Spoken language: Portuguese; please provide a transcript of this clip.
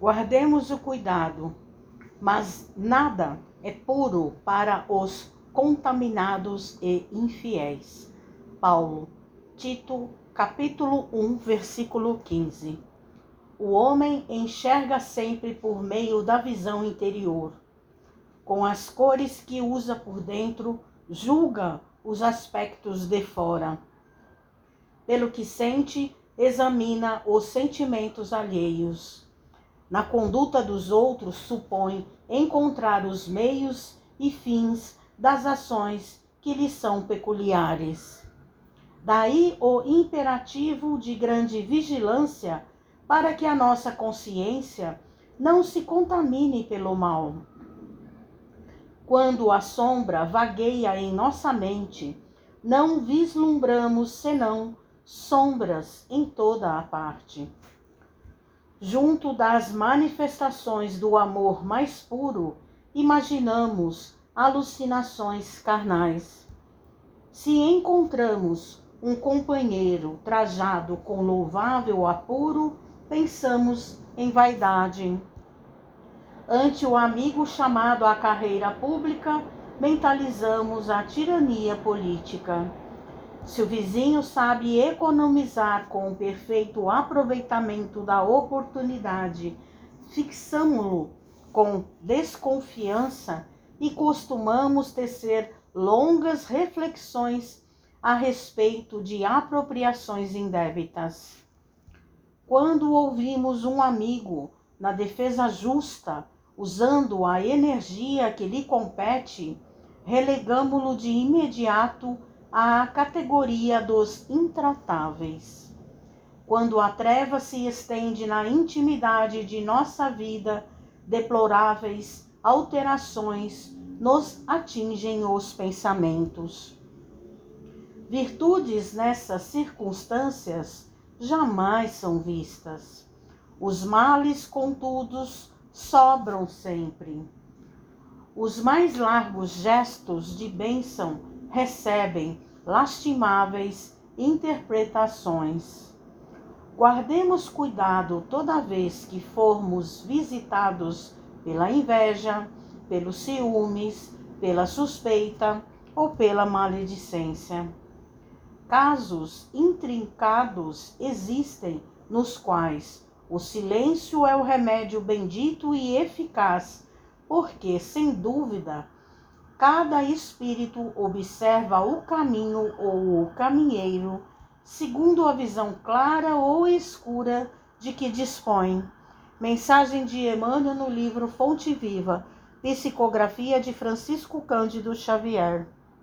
Guardemos o cuidado, mas nada é puro para os contaminados e infiéis. Paulo, Tito, capítulo 1, versículo 15. O homem enxerga sempre por meio da visão interior. Com as cores que usa por dentro, julga os aspectos de fora. Pelo que sente, examina os sentimentos alheios. Na conduta dos outros, supõe encontrar os meios e fins das ações que lhe são peculiares. Daí o imperativo de grande vigilância para que a nossa consciência não se contamine pelo mal. Quando a sombra vagueia em nossa mente, não vislumbramos senão sombras em toda a parte. Junto das manifestações do amor mais puro, imaginamos alucinações carnais. Se encontramos um companheiro trajado com louvável apuro, pensamos em vaidade. Ante o amigo chamado à carreira pública, mentalizamos a tirania política. Se o vizinho sabe economizar com o perfeito aproveitamento da oportunidade, fixamo-lo com desconfiança e costumamos tecer longas reflexões a respeito de apropriações indébitas. Quando ouvimos um amigo na defesa justa, usando a energia que lhe compete, relegamo-lo de imediato à categoria dos intratáveis. Quando a treva se estende na intimidade de nossa vida, deploráveis alterações nos atingem os pensamentos. Virtudes nessas circunstâncias jamais são vistas. Os males, contudo, sobram sempre. Os mais largos gestos de bênção recebem lastimáveis interpretações. Guardemos cuidado toda vez que formos visitados pela inveja, pelos ciúmes, pela suspeita ou pela maledicência. Casos intrincados existem nos quais o silêncio é o remédio bendito e eficaz, porque, sem dúvida, cada espírito observa o caminho ou o caminheiro segundo a visão clara ou escura de que dispõe. Mensagem de Emmanuel no livro Fonte Viva, Psicografia de Francisco Cândido Xavier.